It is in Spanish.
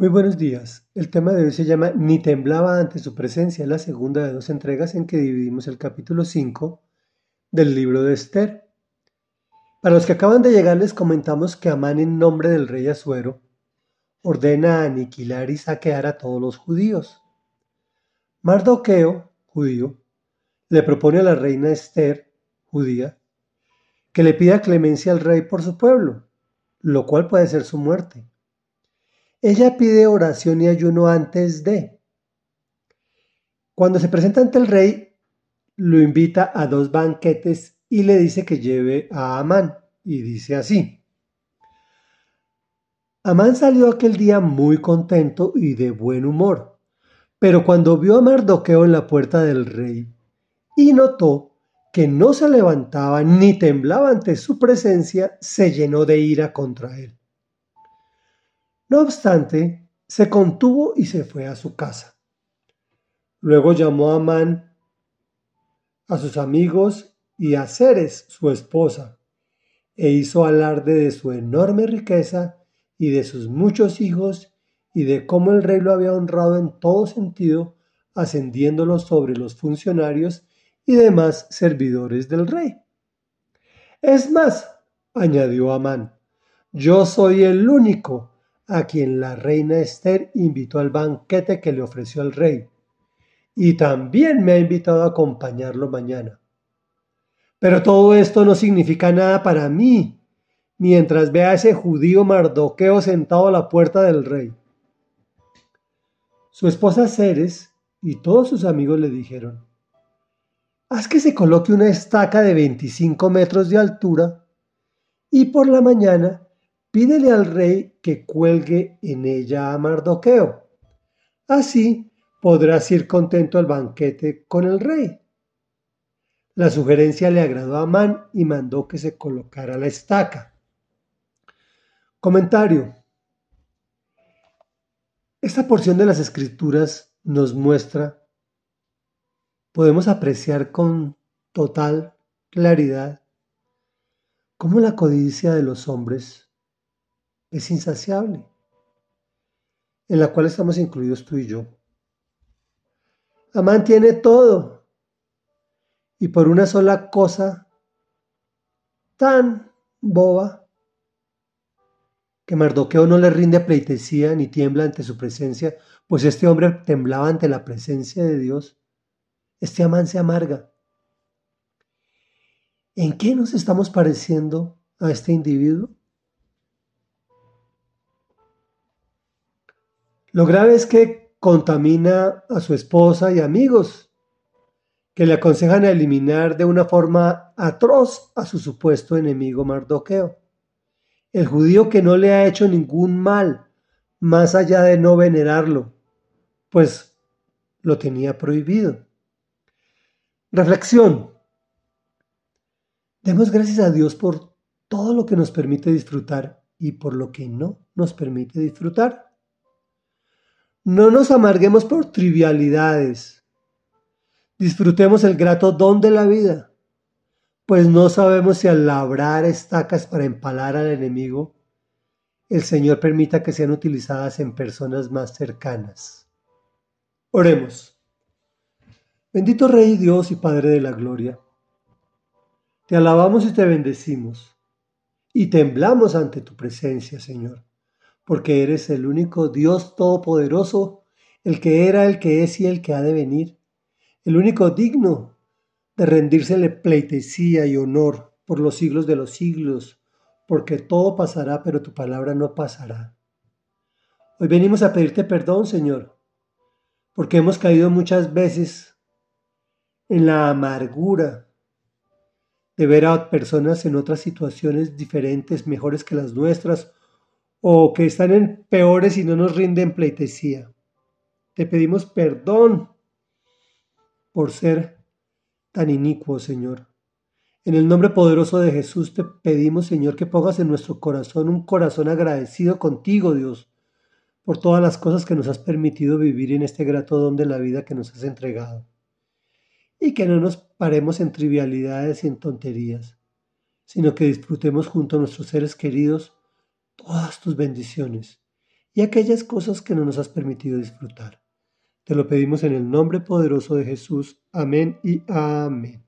Muy buenos días. El tema de hoy se llama Ni temblaba ante su presencia, la segunda de dos entregas en que dividimos el capítulo 5 del libro de Esther. Para los que acaban de llegar les comentamos que Amán en nombre del rey Asuero ordena aniquilar y saquear a todos los judíos. Mardoqueo, judío, le propone a la reina Esther, judía, que le pida clemencia al rey por su pueblo, lo cual puede ser su muerte. Ella pide oración y ayuno antes de. Cuando se presenta ante el rey, lo invita a dos banquetes y le dice que lleve a Amán. Y dice así. Amán salió aquel día muy contento y de buen humor, pero cuando vio a Mardoqueo en la puerta del rey y notó que no se levantaba ni temblaba ante su presencia, se llenó de ira contra él. No obstante, se contuvo y se fue a su casa. Luego llamó a Amán a sus amigos y a Ceres, su esposa, e hizo alarde de su enorme riqueza y de sus muchos hijos y de cómo el rey lo había honrado en todo sentido, ascendiéndolo sobre los funcionarios y demás servidores del rey. Es más, añadió Amán, yo soy el único a quien la reina Esther invitó al banquete que le ofreció al rey, y también me ha invitado a acompañarlo mañana. Pero todo esto no significa nada para mí, mientras vea a ese judío Mardoqueo sentado a la puerta del rey. Su esposa Ceres y todos sus amigos le dijeron, haz que se coloque una estaca de 25 metros de altura y por la mañana pídele al rey que cuelgue en ella a Mardoqueo. Así podrás ir contento al banquete con el rey. La sugerencia le agradó a Amán y mandó que se colocara la estaca. Comentario. Esta porción de las escrituras nos muestra, podemos apreciar con total claridad cómo la codicia de los hombres es insaciable, en la cual estamos incluidos tú y yo. Amán tiene todo y por una sola cosa tan boba que Mardoqueo no le rinde pleitesía ni tiembla ante su presencia, pues este hombre temblaba ante la presencia de Dios. Este Amán se amarga. ¿En qué nos estamos pareciendo a este individuo? Lo grave es que contamina a su esposa y amigos, que le aconsejan eliminar de una forma atroz a su supuesto enemigo Mardoqueo, el judío que no le ha hecho ningún mal, más allá de no venerarlo, pues lo tenía prohibido. Reflexión. Demos gracias a Dios por todo lo que nos permite disfrutar y por lo que no nos permite disfrutar. No nos amarguemos por trivialidades. Disfrutemos el grato don de la vida, pues no sabemos si al labrar estacas para empalar al enemigo, el Señor permita que sean utilizadas en personas más cercanas. Oremos. Bendito Rey Dios y Padre de la Gloria, te alabamos y te bendecimos, y temblamos ante tu presencia, Señor porque eres el único Dios todopoderoso, el que era, el que es y el que ha de venir, el único digno de rendírsele pleitesía y honor por los siglos de los siglos, porque todo pasará, pero tu palabra no pasará. Hoy venimos a pedirte perdón, Señor, porque hemos caído muchas veces en la amargura de ver a personas en otras situaciones diferentes, mejores que las nuestras, o que están en peores y no nos rinden pleitesía. Te pedimos perdón por ser tan inicuo, Señor. En el nombre poderoso de Jesús te pedimos, Señor, que pongas en nuestro corazón un corazón agradecido contigo, Dios, por todas las cosas que nos has permitido vivir en este grato don de la vida que nos has entregado. Y que no nos paremos en trivialidades y en tonterías, sino que disfrutemos junto a nuestros seres queridos todas tus bendiciones y aquellas cosas que no nos has permitido disfrutar. Te lo pedimos en el nombre poderoso de Jesús. Amén y amén.